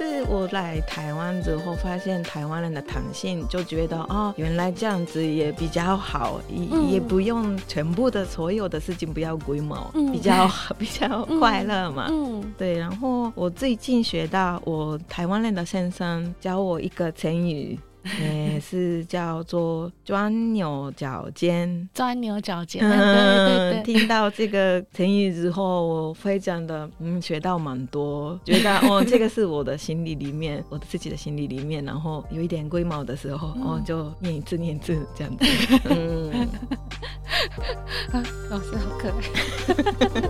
可是我来台湾之后，发现台湾人的弹性，就觉得哦，原来这样子也比较好，也、嗯、也不用全部的所有的事情不要规模，嗯、比较 比较快乐嘛。嗯，对。然后我最近学到，我台湾人的先生教我一个成语。也是叫做钻牛角尖，钻牛角尖。嗯，对对对，听到这个成语之后，我非常的嗯学到蛮多，觉得 哦，这个是我的心理里面，我自己的心理里面，然后有一点龟毛的时候，嗯、哦，就念一次念一次这样子。嗯，啊，老师好可爱。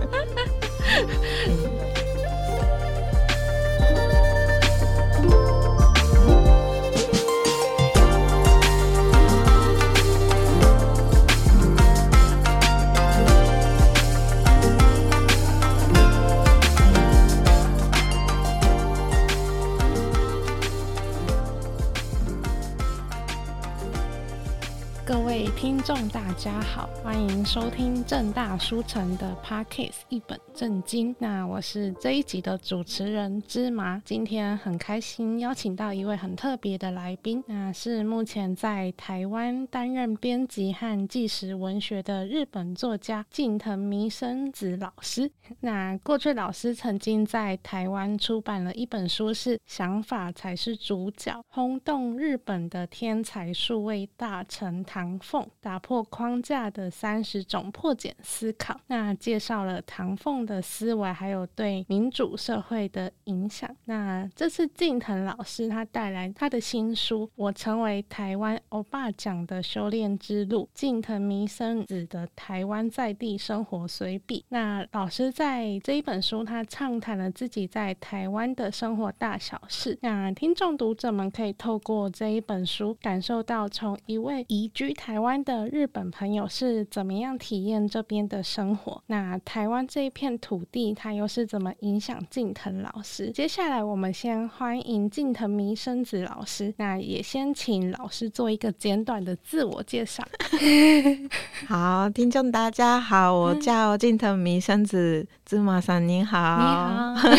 家好，欢迎收听正大书城的 Podcast 一本正经。那我是这一集的主持人芝麻，今天很开心邀请到一位很特别的来宾，那是目前在台湾担任编辑和纪实文学的日本作家近藤弥生子老师。那过去老师曾经在台湾出版了一本书，是《想法才是主角》，轰动日本的天才数位大臣。唐凤打破框框架的三十种破茧思考，那介绍了唐凤的思维，还有对民主社会的影响。那这次近藤老师他带来他的新书《我成为台湾欧巴奖的修炼之路》，近藤弥生子的台湾在地生活随笔。那老师在这一本书，他畅谈了自己在台湾的生活大小事。那听众读者们可以透过这一本书，感受到从一位移居台湾的日本朋友是怎么样体验这边的生活？那台湾这一片土地，它又是怎么影响近藤老师？接下来我们先欢迎近藤弥生子老师，那也先请老师做一个简短的自我介绍。好，听众大家好，我叫近藤弥生子，芝麻桑您好。你好。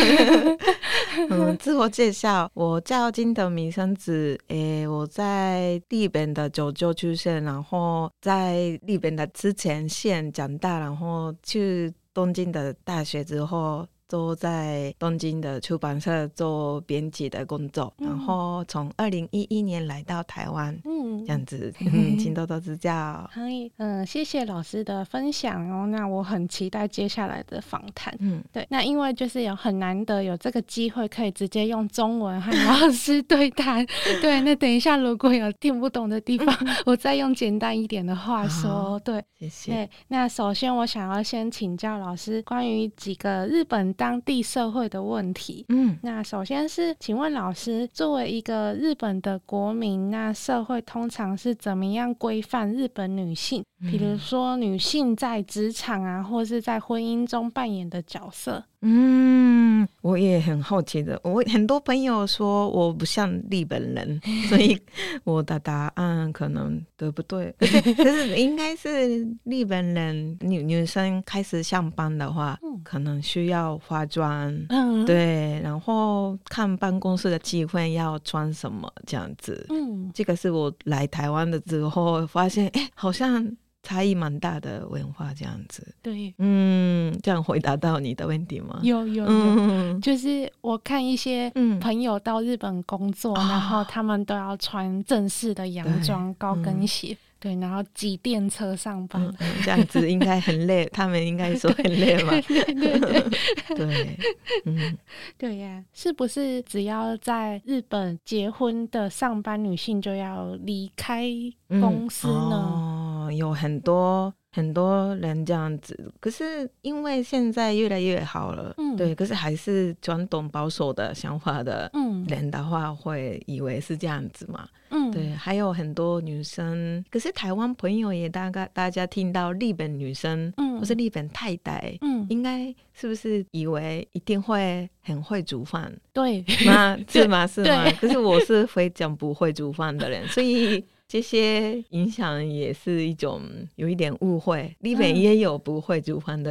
嗯，自我介绍，我叫近藤弥生子，诶、欸，我在日本的九州出生，然后在日本的之前县长大，然后去东京的大学之后。都在东京的出版社做编辑的工作，嗯、然后从二零一一年来到台湾，嗯，这样子，嗯，请多多指教。可以，嗯，谢谢老师的分享哦。那我很期待接下来的访谈。嗯，对，那因为就是有很难得有这个机会，可以直接用中文和老师对谈。对，那等一下如果有听不懂的地方，我再用简单一点的话说。哦、对，谢谢。对，那首先我想要先请教老师关于几个日本。当地社会的问题，嗯，那首先是，请问老师，作为一个日本的国民，那社会通常是怎么样规范日本女性？比如说女性在职场啊，或是在婚姻中扮演的角色？嗯，我也很好奇的。我很多朋友说我不像日本人，所以我的答案可能对不对？可是，可是应该是日本人女女生开始上班的话，嗯、可能需要化妆，嗯，对，然后看办公室的机会要穿什么这样子。嗯，这个是我来台湾的之后发现，哎，好像。差异蛮大的文化这样子，对，嗯，这样回答到你的问题吗？有有有，嗯、就是我看一些朋友到日本工作，嗯、然后他们都要穿正式的洋装、高跟鞋。嗯对，然后挤电车上班，嗯，这样子应该很累，他们应该说 很累吧？对对对，对，嗯，对呀，是不是只要在日本结婚的上班女性就要离开公司呢？嗯、哦，有很多。很多人这样子，可是因为现在越来越好了，嗯，对，可是还是传统保守的想法的人的话，会以为是这样子嘛，嗯，对，还有很多女生，可是台湾朋友也大概大家听到日本女生，嗯，或是日本太太，嗯，应该是不是以为一定会很会煮饭？对，吗？是吗？是吗？可是我是非常不会煮饭的人，所以。这些影响也是一种有一点误会，里面也有不会煮饭的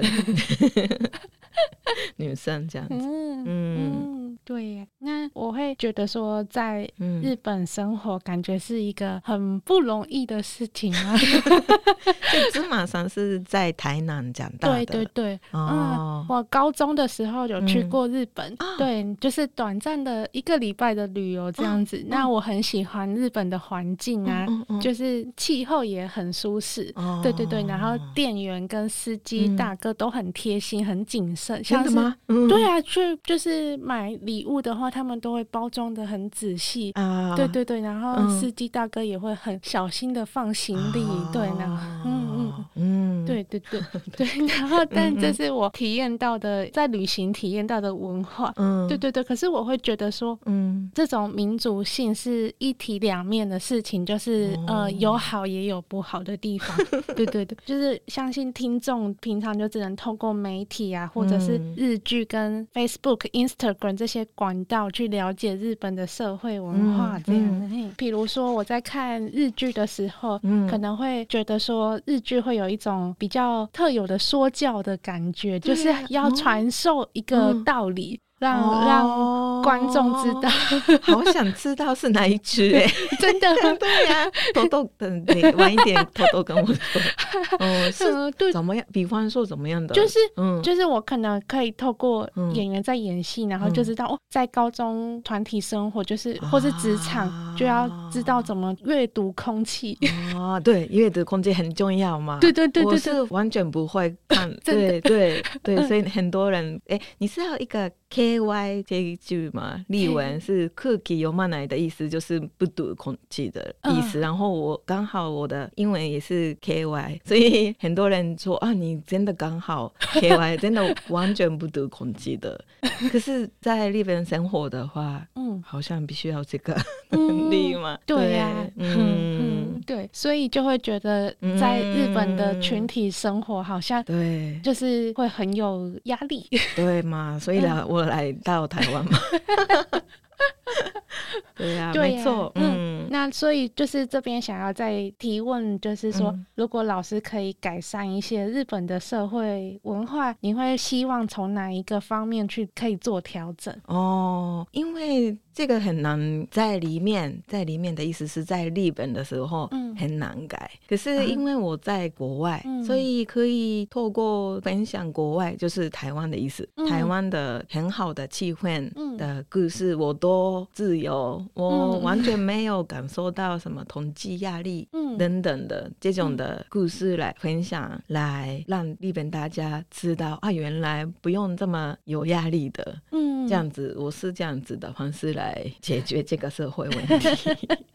女生这样子。嗯嗯，对。那我会觉得说在日本生活，感觉是一个很不容易的事情啊。就芝麻山是在台南长大的，对对对。哦、嗯，我高中的时候有去过日本，嗯、对，就是短暂的一个礼拜的旅游这样子。嗯、那我很喜欢日本的环境啊，就是气候也很舒适。哦、对对对，然后店员跟司机大哥都很贴心，嗯、很谨慎。像什么？嗯、对啊，去就是买礼物的话，他们都会包装的很仔细。啊，对对对，然后司机大哥也会很小心的放行李。啊、对，然后嗯嗯。嗯，对对对 对，然后但这是我体验到的，在旅行体验到的文化。嗯，对对对，可是我会觉得说，嗯，这种民族性是一体两面的事情，就是、哦、呃有好也有不好的地方。对对对，就是相信听众平常就只能透过媒体啊，或者是日剧跟 Facebook、Instagram 这些管道去了解日本的社会文化这样。比如说我在看日剧的时候，嗯、可能会觉得说日剧会有一种比较特有的说教的感觉，就是要传授一个道理。嗯让让观众知道，好想知道是哪一只哎，真的。对呀，偷偷等你晚一点偷偷跟我说，哦，是对。怎么样？比方说怎么样的？就是嗯，就是我可能可以透过演员在演戏，然后就知道哦，在高中团体生活就是或是职场就要知道怎么阅读空气。啊，对，阅读空气很重要嘛。对对对对，我是完全不会看，对对对，所以很多人哎，你是要一个。K Y 这一句嘛，例文是空気読まない的意思，就是不读空气的意思。然后我刚好我的英文也是 K Y，所以很多人说啊，你真的刚好 K Y，真的完全不读空气的。可是，在日本生活的话，嗯，好像必须要这个能力嘛。对呀，嗯，对，所以就会觉得在日本的群体生活好像对，就是会很有压力。对嘛，所以呢，我。 来到台湾吗？对呀，没错。嗯，那所以就是这边想要再提问，就是说，如果老师可以改善一些日本的社会文化，你会希望从哪一个方面去可以做调整？哦，因为。这个很难在里面，在里面的意思是在日本的时候很难改。嗯、可是因为我在国外，嗯、所以可以透过分享国外，就是台湾的意思，嗯、台湾的很好的气氛的故事，我都自由，嗯、我完全没有感受到什么统计压力等等的这种的故事来分享，来让日本大家知道啊，原来不用这么有压力的，嗯，这样子，我是这样子的方式。来解决这个社会问题。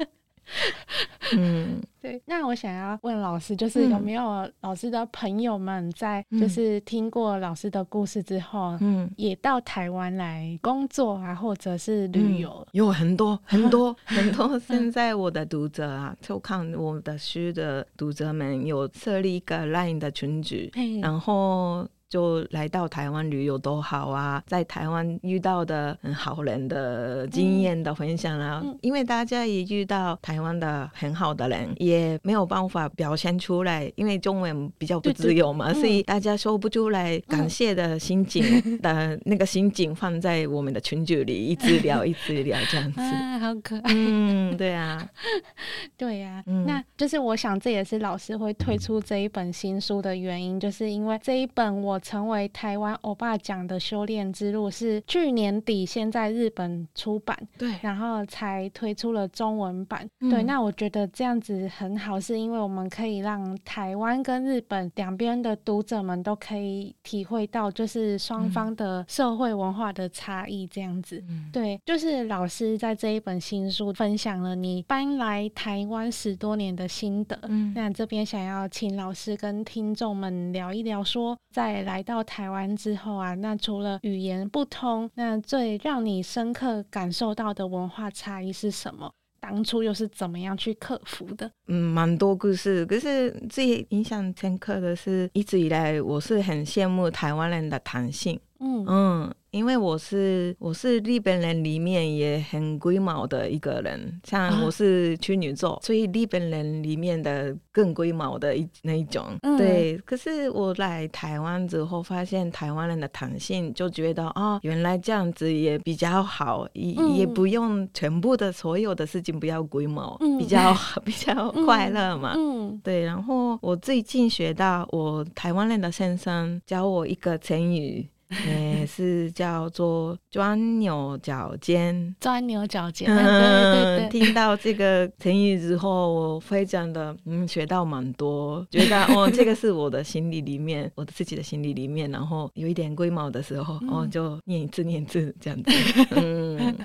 嗯，对。那我想要问老师，就是有没有老师的朋友们在，就是听过老师的故事之后，嗯，也到台湾来工作啊，或者是旅游？嗯、有很多很多 很多。现在我的读者啊，就看我的书的读者们有设立一个 LINE 的群组，然后。就来到台湾旅游多好啊，在台湾遇到的很好人的经验的分享啊，嗯嗯、因为大家也遇到台湾的很好的人，也没有办法表现出来，因为中文比较不自由嘛，对对，所以大家说不出来感谢的心情的那个心情放在我们的群组里，一直聊一直聊这样子，啊，好可爱，嗯，对啊，对呀、啊，嗯、那就是我想这也是老师会推出这一本新书的原因，就是因为这一本我。成为台湾欧巴奖的修炼之路是去年底先在日本出版，对，然后才推出了中文版。嗯、对，那我觉得这样子很好，是因为我们可以让台湾跟日本两边的读者们都可以体会到，就是双方的社会文化的差异。这样子，嗯、对，就是老师在这一本新书分享了你搬来台湾十多年的心得。嗯，那这边想要请老师跟听众们聊一聊，说在来到台湾之后啊，那除了语言不通，那最让你深刻感受到的文化差异是什么？当初又是怎么样去克服的？嗯，蛮多故事，可是最印象深刻的是，一直以来我是很羡慕台湾人的弹性。嗯嗯。因为我是我是日本人里面也很龟毛的一个人，像我是处女座，啊、所以日本人里面的更龟毛的一那一种。嗯、对，可是我来台湾之后，发现台湾人的弹性，就觉得哦，原来这样子也比较好，也、嗯、也不用全部的所有的事情不要龟毛，嗯、比较 比较快乐嘛。对。然后我最近学到，我台湾人的先生教我一个成语。也 是叫做钻牛角尖，钻牛角尖。嗯，对对对，听到这个成语之后，我非常的嗯学到蛮多，觉得 哦，这个是我的心理里面，我的自己的心理里面，然后有一点龟毛的时候，嗯、哦，就念一次念一次这样子。嗯，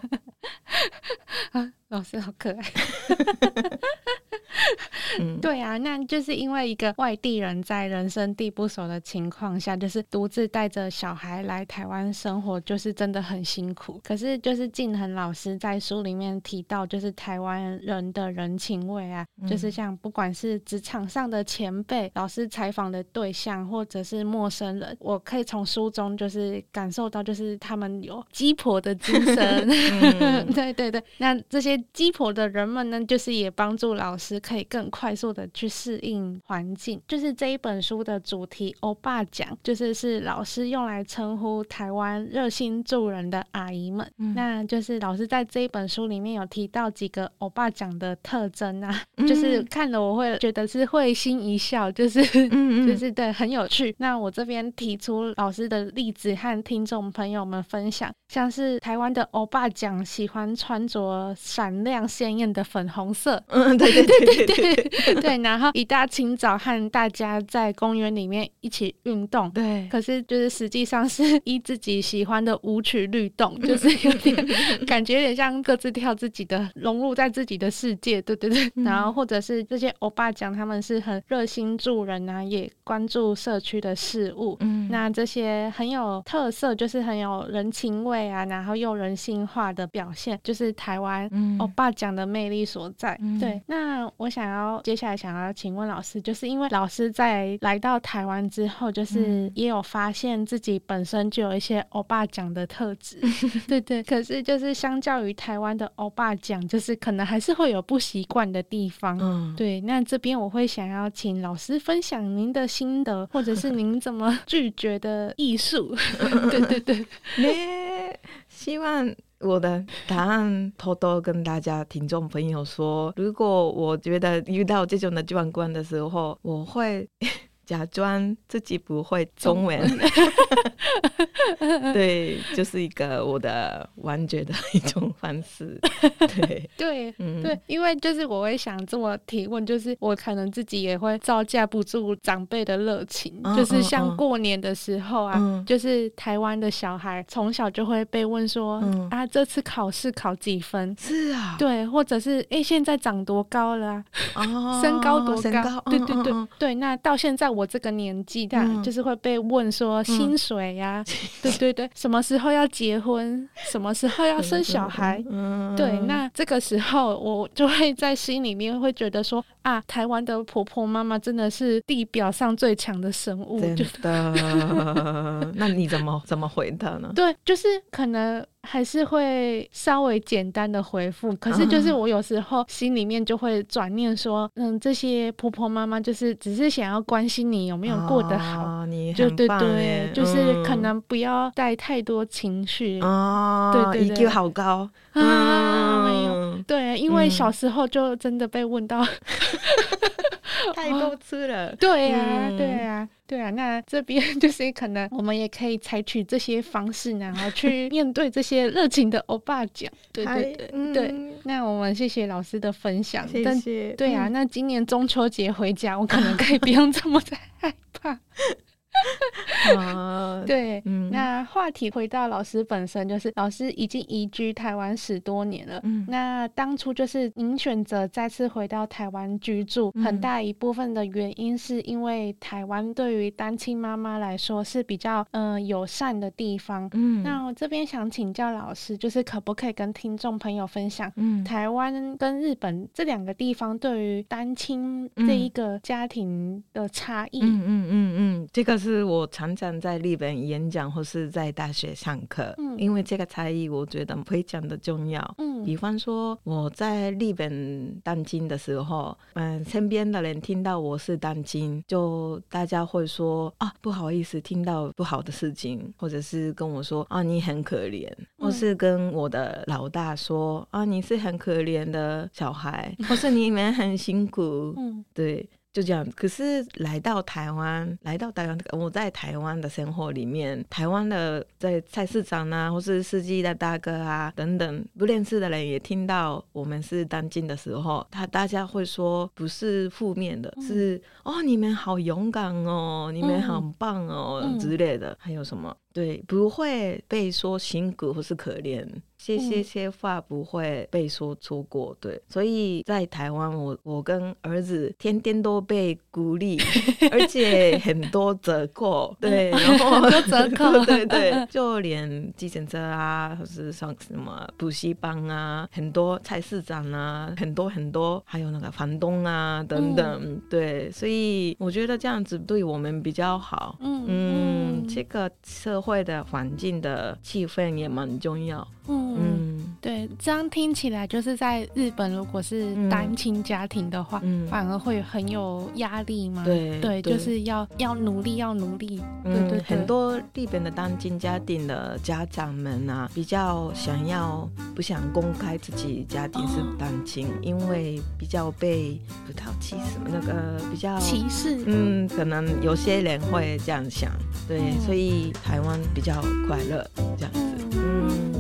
啊，老师好可爱。嗯、对啊，那就是因为一个外地人在人生地不熟的情况下，就是独自带着小孩来台湾生活，就是真的很辛苦。可是就是静恒老师在书里面提到，就是台湾人的人情味啊，嗯、就是像不管是职场上的前辈、老师采访的对象，或者是陌生人，我可以从书中就是感受到，就是他们有鸡婆的精神。嗯、对对对，那这些鸡婆的人们呢，就是也帮助老师可以更快速的去适应环境，就是这一本书的主题“欧巴讲”，就是是老师用来称呼台湾热心助人的阿姨们。嗯、那就是老师在这一本书里面有提到几个欧巴讲的特征啊，嗯、就是看了我会觉得是会心一笑，就是嗯嗯。就是对很有趣。那我这边提出老师的例子和听众朋友们分享，像是台湾的欧巴讲喜欢穿着闪亮鲜艳的粉红色，嗯，对对对对。对，对，然后一大清早和大家在公园里面一起运动，对，可是就是实际上是依自己喜欢的舞曲律动，就是有点感觉有点像各自跳自己的，融入在自己的世界，对对对。然后或者是这些欧巴讲他们是很热心助人啊，也关注社区的事物，嗯，那这些很有特色，就是很有人情味啊，然后又人性化的表现，就是台湾欧巴讲的魅力所在。嗯、对，那我想。要接下来想要请问老师，就是因为老师在来到台湾之后，就是也有发现自己本身就有一些欧巴讲的特质，对对。可是就是相较于台湾的欧巴讲，就是可能还是会有不习惯的地方。嗯，对。那这边我会想要请老师分享您的心得，或者是您怎么 拒绝的艺术。对 对对，欸，希望。我的答案偷偷跟大家听众朋友说，如果我觉得遇到这种的状况的时候，我会。假装自己不会中文，对，就是一个我的玩觉的一种方式。对对，嗯，对，因为就是我会想这么提问，就是我可能自己也会招架不住长辈的热情，嗯、就是像过年的时候啊，嗯、就是台湾的小孩从小就会被问说、嗯、啊，这次考试考几分？是啊，对，或者是哎、欸，现在长多高了、啊？哦，身高多高？对对对对，那到现在我。我这个年纪，但就是会被问说薪水 呀，对对对，什么时候要结婚，什么时候要生小孩，对，那这个时候我就会在心里面会觉得说啊，台湾的婆婆妈妈真的是地表上最强的生物，真的。那你怎么怎么回答呢？对，就是可能。还是会稍微简单的回复，可是就是我有时候心里面就会转念说，嗯，这些婆婆妈妈就是只是想要关心你有没有过得好，哦、你就对对，就是可能不要带太多情绪哦，对对对，IQ 好高啊，没有，对，因为小时候就真的被问到、嗯。太多次了，哦、对呀、啊，嗯、对呀、啊，对啊。那这边就是可能我们也可以采取这些方式，然后去面对这些热情的欧巴奖。对对对、嗯、对。那我们谢谢老师的分享，谢谢。对啊，那今年中秋节回家，我可能可以不用这么的害怕。啊，对，嗯、那话题回到老师本身，就是老师已经移居台湾十多年了。嗯，那当初就是您选择再次回到台湾居住，嗯、很大一部分的原因是因为台湾对于单亲妈妈来说是比较嗯、呃、友善的地方。嗯，那我这边想请教老师，就是可不可以跟听众朋友分享，嗯，台湾跟日本这两个地方对于单亲这一个家庭的差异？嗯嗯嗯嗯，这个是。是我常常在日本演讲或是在大学上课，嗯，因为这个差异我觉得非常的重要。嗯，比方说我在日本当经的时候，嗯，身边的人听到我是当经，就大家会说啊，不好意思，听到不好的事情，或者是跟我说啊，你很可怜，或是跟我的老大说啊，你是很可怜的小孩，或是你们很辛苦，嗯，对。就这样，可是来到台湾，来到台湾，我在台湾的生活里面，台湾的在菜市场啊，或是司机的大哥啊等等，不认识的人也听到我们是当今的时候，他大家会说不是负面的，嗯、是哦，你们好勇敢哦，你们很棒哦、嗯、之类的，还有什么？对，不会被说辛苦或是可怜，这些些话不会被说错过。对，所以在台湾，我我跟儿子天天都被鼓励，而且很多折扣。对，然后很多折 扣，对对，就连计程车啊，或是上什么补习班啊，很多菜市场啊，很多很多，还有那个房东啊等等。嗯、对，所以我觉得这样子对我们比较好。嗯嗯，这个社会的环境的气氛也蛮重要。嗯，嗯对，这样听起来就是在日本，如果是单亲家庭的话，嗯、反而会很有压力嘛。对对，就是要要努力，要努力。嗯、对，对对，很多日本的单亲家庭的家长们啊，比较想要不想公开自己家庭是单亲，哦、因为比较被不讨气什么那个比较歧视。嗯，可能有些人会这样想。对，嗯、所以台湾比较快乐这样子。嗯。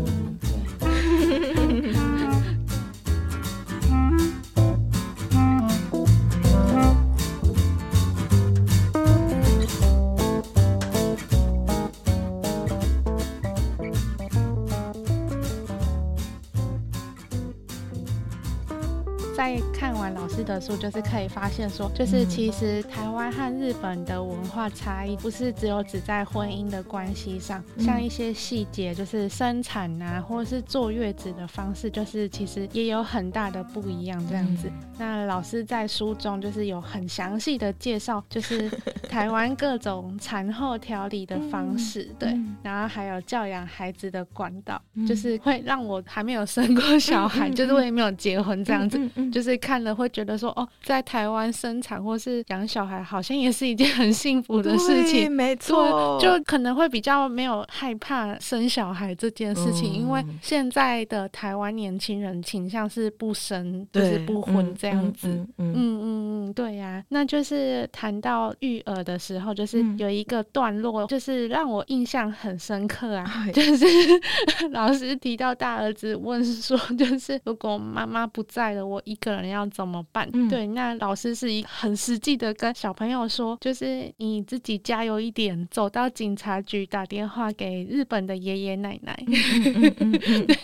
师的书，就是可以发现说，就是其实台湾和日本的文化差异，不是只有只在婚姻的关系上，像一些细节，就是生产啊，或者是坐月子的方式，就是其实也有很大的不一样这样子。那老师在书中就是有很详细的介绍，就是 台湾各种产后调理的方式，对，然后还有教养孩子的管道，就是会让我还没有生过小孩，就是我也没有结婚这样子。就是看了会觉得说，哦，在台湾生产或是养小孩，好像也是一件很幸福的事情。没错，就可能会比较没有害怕生小孩这件事情，嗯、因为现在的台湾年轻人倾向是不生，就是不婚这样子。嗯嗯嗯嗯，对呀、啊。那就是谈到育儿的时候，就是有一个段落，就是让我印象很深刻啊，嗯、就是 老师提到大儿子问说，就是如果妈妈不在了，我一个人要怎么办？嗯、对，那老师是一很实际的跟小朋友说，就是你自己加油一点，走到警察局打电话给日本的爷爷奶奶。对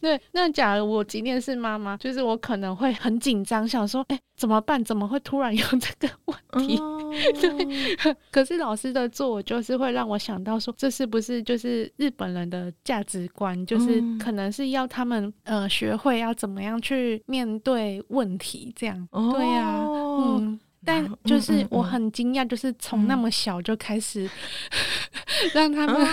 对，那假如我今天是妈妈，就是我可能会很紧张，想说，哎、欸，怎么办？怎么会突然有这个问题？哦、对，可是老师的做，就是会让我想到说，这是不是就是日本人的价值观？就是可能是要他们呃学会要怎么样去面。对问题这样，哦、对呀、啊，嗯，但就是我很惊讶，就是从那么小就开始、嗯、让他们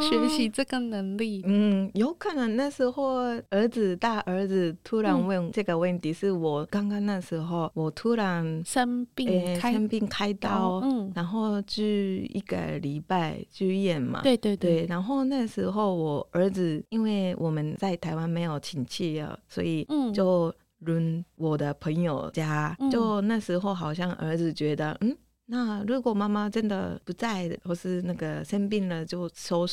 学习这个能力。嗯，有可能那时候儿子大儿子突然问这个问题，是我刚刚那时候我突然生病，生病开刀，嗯，然后去一个礼拜住院嘛，对对对，对，然后那时候我儿子因为我们在台湾没有亲戚啊，所以就。轮我的朋友家，就那时候好像儿子觉得，嗯，那如果妈妈真的不在，或是那个生病了，就说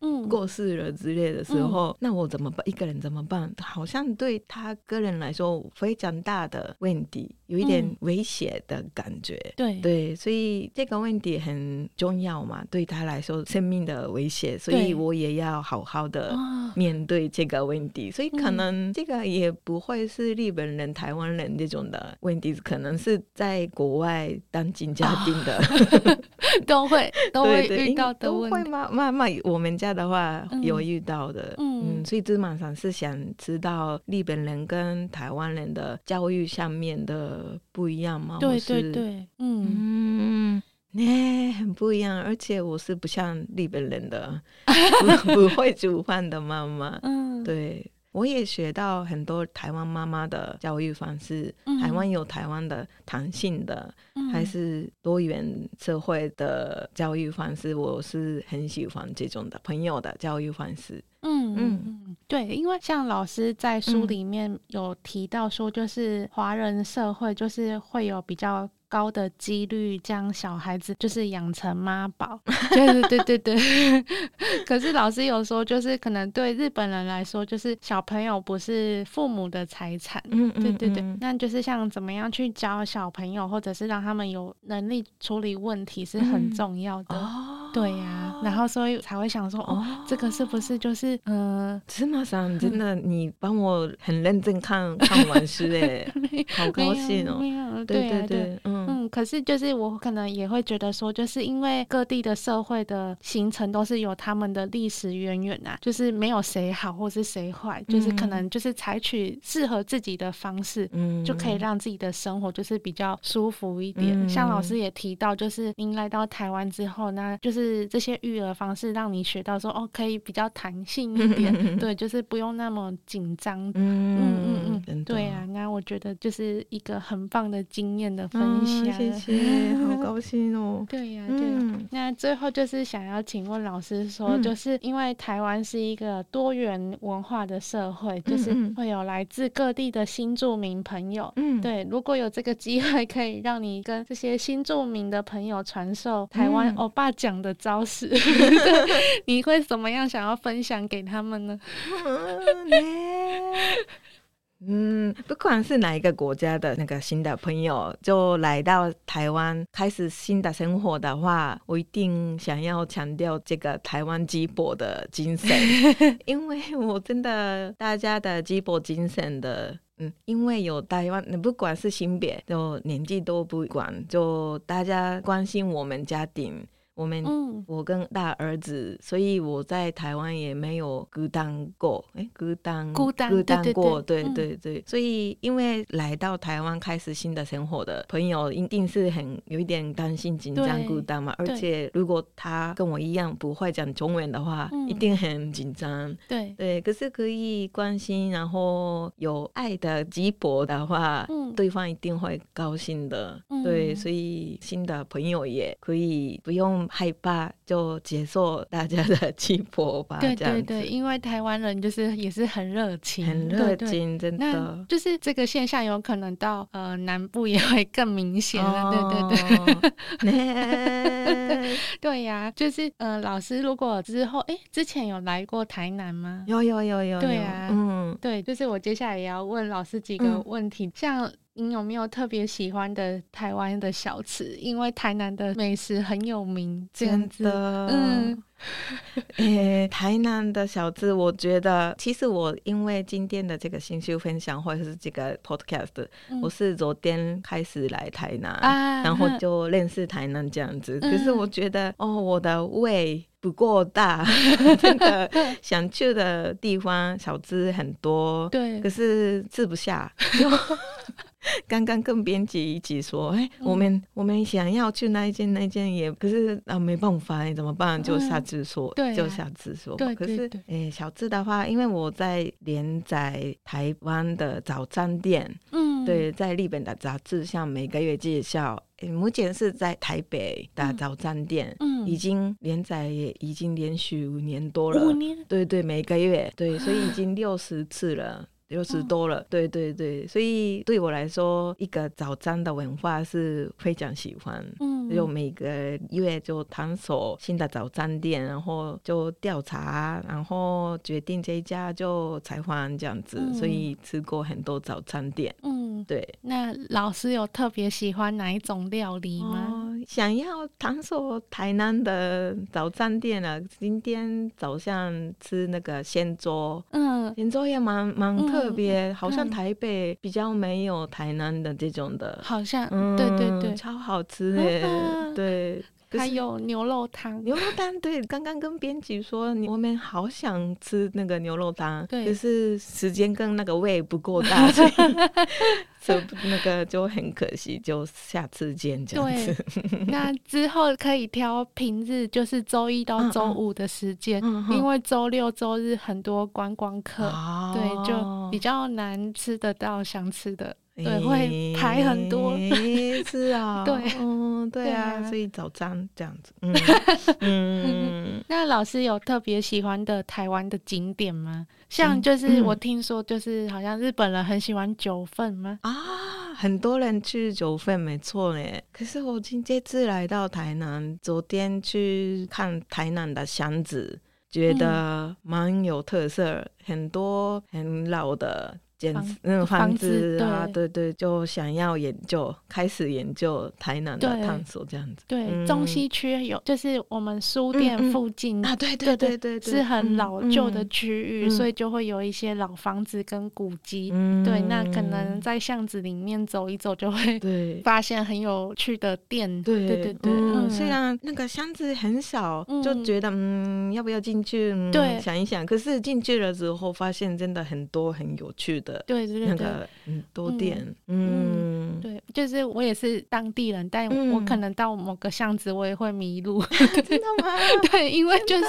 是过世了之类的时候，那我怎么办？一个人怎么办？好像对他个人来说非常大的问题。有一点危险的感觉，嗯、对对，所以这个问题很重要嘛，对他来说生命的威胁，所以我也要好好的面对这个问题。所以可能这个也不会是日本人、嗯、台湾人这种的问题，可能是在国外当 金家丁的、哦、都会都会遇到的问题。都会吗？妈妈，我们家的话有遇到的，嗯，嗯，所以芝麻上是想知道日本人跟台湾人的教育上面的。不一样吗？对对对，嗯嗯，那、欸、很不一样，而且我是不像日本人的 不不会煮饭的妈妈。嗯，对，我也学到很多台湾妈妈的教育方式。嗯、台湾有台湾的弹性的，嗯、还是多元社会的教育方式，我是很喜欢这种的朋友的教育方式。嗯嗯嗯，对，因为像老师在书里面有提到说，就是华人社会就是会有比较。高的几率将小孩子就是养成妈宝，对对对对对。可是老师有说，就是可能对日本人来说，就是小朋友不是父母的财产。嗯对对对。那就是像怎么样去教小朋友，或者是让他们有能力处理问题是很重要的。哦。对呀。然后所以才会想说，哦，这个是不是就是嗯，芝麻さん真的，你帮我很认真看看完书哎，好高兴哦。对对对，嗯。嗯，可是就是我可能也会觉得说，就是因为各地的社会的形成都是有他们的历史渊源啊，就是没有谁好或是谁坏，就是可能就是采取适合自己的方式，嗯，就可以让自己的生活就是比较舒服一点。嗯、像老师也提到，就是您来到台湾之后，那就是这些育儿方式让你学到说，哦，可以比较弹性一点，嗯、对，就是不用那么紧张。嗯嗯嗯嗯，对啊，那我觉得就是一个很棒的经验的分享。嗯、谢谢，好 高兴哦。对呀、啊，对、嗯。那最后就是想要请问老师说，嗯、就是因为台湾是一个多元文化的社会，嗯、就是会有来自各地的新住民朋友。嗯，对。如果有这个机会，可以让你跟这些新住民的朋友传授台湾欧巴讲的招式，嗯、你会怎么样想要分享给他们呢？嗯，不管是哪一个国家的那个新的朋友，就来到台湾开始新的生活的话，我一定想要强调这个台湾鸡婆的精神，因为我真的大家的鸡婆精神的，嗯，因为有台湾，不管是性别，就年纪都不管，就大家关心我们家庭。我们，嗯、我跟大儿子，所以我在台湾也没有孤单过，哎、欸，孤单，孤单，孤单过，对对对，对对对。所以，因为来到台湾开始新的生活的朋友，一定是很有一点担心、紧张、孤单嘛。而且，如果他跟我一样不会讲中文的话，嗯、一定很紧张。对对，可是可以关心，然后有爱的鸡婆的话，嗯、对方一定会高兴的。嗯、对，所以新的朋友也可以不用。害怕就接受大家的 气魄吧。对对对，因为台湾人就是也是很热情，很热情，真的。就是这个现象有可能到呃南部也会更明显了。对对对，对呀，就是呃老师，如果之后哎之前有来过台南吗？有有有有。对啊，嗯，对，就是我接下来也要问老师几个问题，像。你有没有特别喜欢的台湾的小吃？因为台南的美食很有名，真的。嗯，诶、欸，台南的小吃，我觉得其实我因为今天的这个新秀分享或者是这个 podcast，、嗯、我是昨天开始来台南，啊、然后就认识台南这样子。嗯、可是我觉得，哦，我的胃不够大，真 的 想去的地方小吃很多，对，可是吃不下。刚刚跟编辑一起说，哎、我们我们想要去那一间那一间也，可是啊没办法，你怎么办？就下次说，嗯、就下次说。对，可是哎、欸，小智的话，因为我在连载台湾的早餐店，嗯，对，在日本的杂志上每个月介绍，欸，目前是在台北的早餐店，嗯，已经连载也已经连续五年多了，五年，对对，每个月，对，所以已经六十次了。六十多了，对对对，所以对我来说，一个早餐的文化是非常喜欢。嗯，就每个月就探索新的早餐店，然后就调查，然后决定这一家就采访这样子。嗯、所以吃过很多早餐店。嗯，对。那老师有特别喜欢哪一种料理吗？哦、想要探索台南的早餐店啊，今天早上吃那个鲜粥，嗯，鲜粥也蛮蛮特。特别好像台北比较没有台南的这种的，好像，对对对，超好吃耶，对。还有牛肉汤。牛肉汤对，刚刚跟编辑说，我们好想吃那个牛肉汤，对，可是时间跟那个胃不够大，所以所以那个就很可惜，就下次见这样子。那之后可以挑平日，就是周一到周五的时间，嗯嗯、因为周六周日很多观光客，哦、对，就比较难吃得到想吃的。对，会排很多，是啊，对，嗯，对啊，所以早餐这样子，嗯 嗯。那老师有特别喜欢的台湾的景点吗？像就是我听说，就是好像日本人很喜欢九份吗？啊，很多人去九份，没错呢。可是我今这次来到台南，昨天去看台南的巷子，觉得蛮有特色，很多很老的。建那个房子啊，对对，就想要研究，开始研究台南的探索这样子。对，中西区有，就是我们书店附近啊，对对对对，是很老旧的区域，所以就会有一些老房子跟古迹。对，那可能在巷子里面走一走，就会 发现很有趣的店。对对对对，虽然那个巷子很小，就觉得嗯，要不要进去？对，想一想。可是进去了之后，发现真的很多很有趣的。对对对，嗯，多店，嗯，嗯对，就是我也是当地人，但我可能到某个巷子，我也会迷路。真的吗？对，因为就是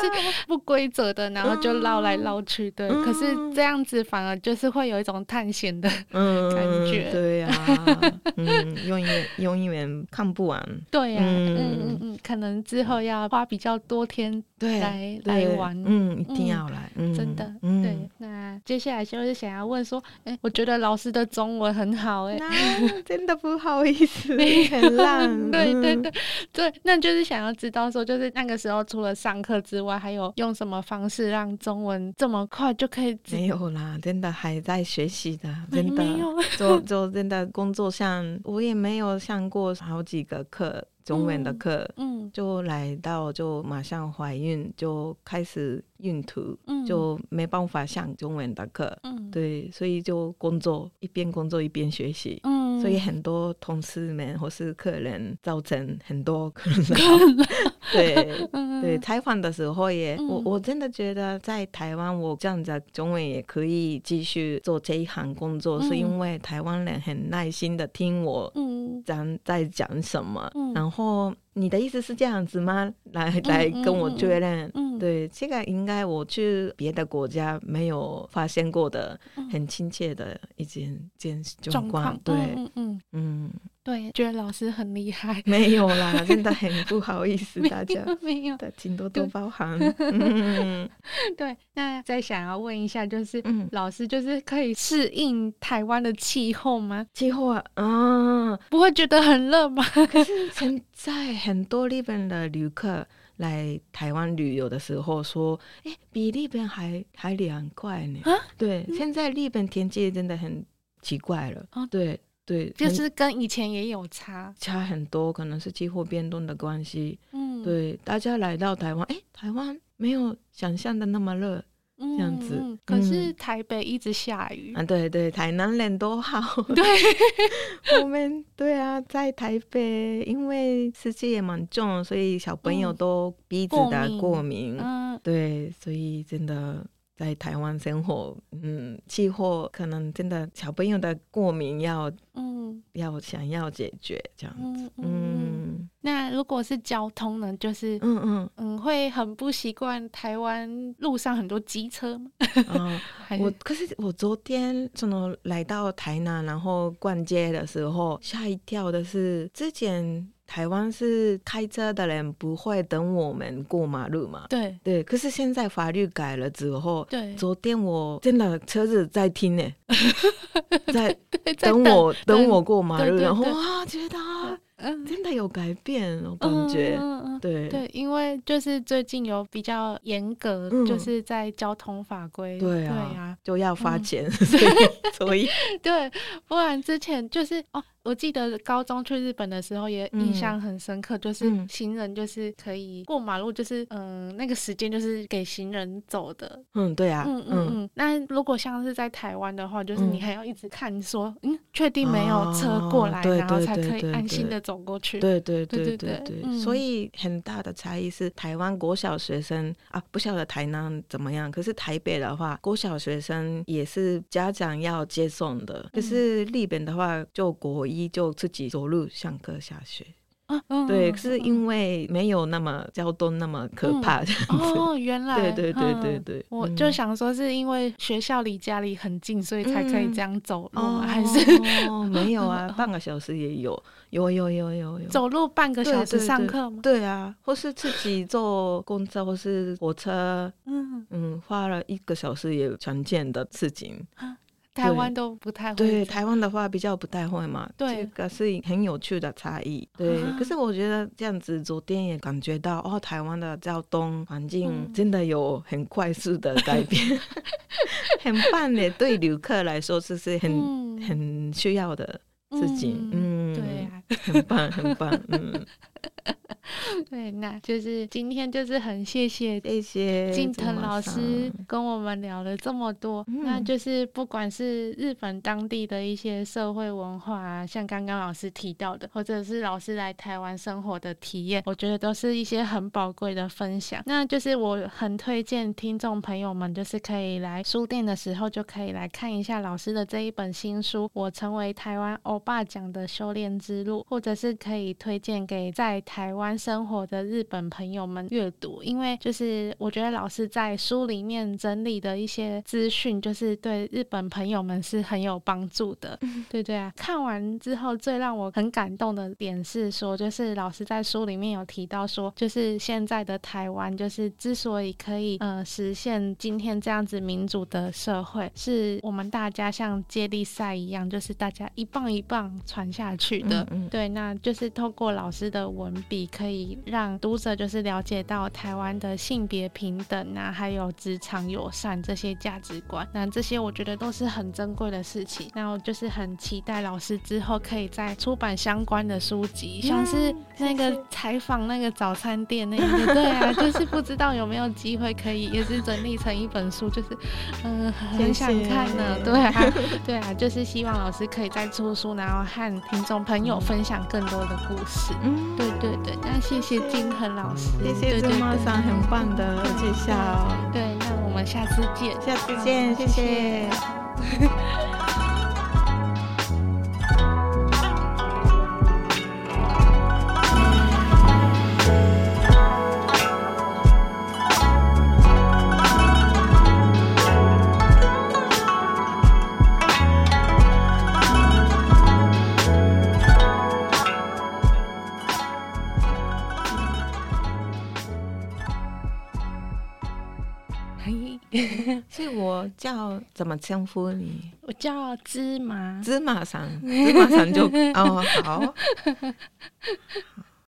不规则的，然后就绕来绕去，对。可是这样子反而就是会有一种探险的 感觉。对呀，嗯，永远永远看不完。对呀，嗯嗯嗯，可能之后要花比较多天来来玩，嗯，一定要来，真的，对。那接下来就是想要问说。哎，我觉得老师的中文很好哎，真的不好意思，很烂。对对对对，那就是想要知道说，就是那个时候除了上课之外，还有用什么方式让中文这么快就可以？没有啦，真的还在学习的，真的。就就真的工作上，我也没有上过好几个课。中文的课，嗯，就来到就马上怀孕，就开始孕吐，嗯，就没办法上中文的课，嗯，对，所以就工作，一边工作一边学习，嗯，所以很多同事们或是客人造成很多困扰，对，对，采访的时候也，我我真的觉得在台湾，我这样子中文也可以继续做这一行工作，是因为台湾人很耐心的听我，嗯，讲在讲什么，然后。哦，你的意思是这样子吗？来来跟我确认。嗯，嗯，嗯，对，这个应该我去别的国家没有发现过的，很亲切的一件件状况。对，嗯，嗯。对，觉得老师很厉害。没有啦，真的 很不好意思，大家没有，请多多包涵。嗯 对，那再想要问一下，就是、嗯、老师就是可以适应台湾的气候吗？气候啊，嗯，不会觉得很热吗？可是现在很多日本的旅客来台湾旅游的时候说，哎，比日本还还凉快呢。啊，对，现在日本天气真的很奇怪了。哦，对。对，就是跟以前也有差，差很多，可能是气候变动的关系。嗯，对，大家来到台湾，哎，台湾没有想象的那么热，嗯、这样子、嗯。可是台北一直下雨。啊，对对，台南人都好。对，我们对啊，在台北，因为湿气也蛮重，所以小朋友都鼻子的过敏。嗯，对，所以真的。在台湾生活，嗯，气候可能真的小朋友的过敏要，嗯，要想要解决这样子，嗯，嗯，那如果是交通呢，就是，嗯嗯嗯，会很不习惯台湾路上很多机车吗？嗯，我可是我昨天怎么来到台南，然后逛街的时候，吓一跳的是之前。台湾是开车的人不会等我们过马路嘛？对。对。可是现在法律改了之后，对，昨天我真的车子在听呢，在等我等我过马路，然后啊，觉得。嗯，真的有改变，我感觉，对。对，因为就是最近有比较严格，就是在交通法规，对啊，就要罚钱，所以 所以。对，不然之前就是哦，我记得高中去日本的时候也印象很深刻，就是行人就是可以过马路，就是嗯，那个时间就是给行人走的，嗯，对啊，嗯嗯。嗯，那如果像是在台湾的话，就是你还要一直看说，嗯，确定没有车过来，哦、然后才可以安心的走过去。对对对对对，对，对，所以很大的差异是台湾国小学生啊，不晓得台南怎么样，可是台北的话，国小学生也是家长要接送的，可是日本的话，就国一就自己走路上课下学。啊，对，是因为没有那么交通那么可怕这样子。哦，原来，对对对对对，我就想说是因为学校离家里很近，所以才可以这样走路，还是？哦，没有啊，半个小时也有，有有有有有。走路半个小时上课吗？对啊，或是自己坐公车或是火车，嗯嗯，花了一个小时也常见的事情。台湾都不太会，对，台湾的话比较不太会嘛，对，这个是很有趣的差异。对，可是我觉得这样子，昨天也感觉到哦，台湾的交通环境真的有很快速的改变，很棒的，对旅客来说这是很很需要的事情。嗯，对啊，很棒，很棒，嗯。对，那就是今天就是很谢谢这些近藤老师跟我们聊了这么多。嗯、那就是不管是日本当地的一些社会文化啊，像刚刚老师提到的，或者是老师来台湾生活的体验，我觉得都是一些很宝贵的分享。那就是我很推荐听众朋友们，就是可以来书店的时候就可以来看一下老师的这一本新书《我成为台湾欧巴讲的修炼之路》，或者是可以推荐给在台湾生活的日本朋友们阅读，因为就是我觉得老师在书里面整理的一些资讯，就是对日本朋友们是很有帮助的。嗯、对对啊，看完之后最让我很感动的点是说，就是老师在书里面有提到说，就是现在的台湾，就是之所以可以呃实现今天这样子民主的社会，是我们大家像接力赛一样，就是大家一棒一棒传下去的。嗯嗯对，那就是透过老师的文笔可以。让读者就是了解到台湾的性别平等啊，还有职场友善这些价值观，那这些我觉得都是很珍贵的事情。那我就是很期待老师之后可以再出版相关的书籍，像是那个采访那个早餐店那个，对啊，就是不知道有没有机会可以也是整理成一本书，就是嗯很想看呢，对啊，对啊，就是希望老师可以再出书，然后和听众朋友分享更多的故事。嗯，对对对，那谢谢金恒老师，谢谢金茂桑很棒的介绍。对，那我们下次见，下次见，谢谢。叫怎么称呼你？我叫芝麻，芝麻桑，芝麻上就哦好。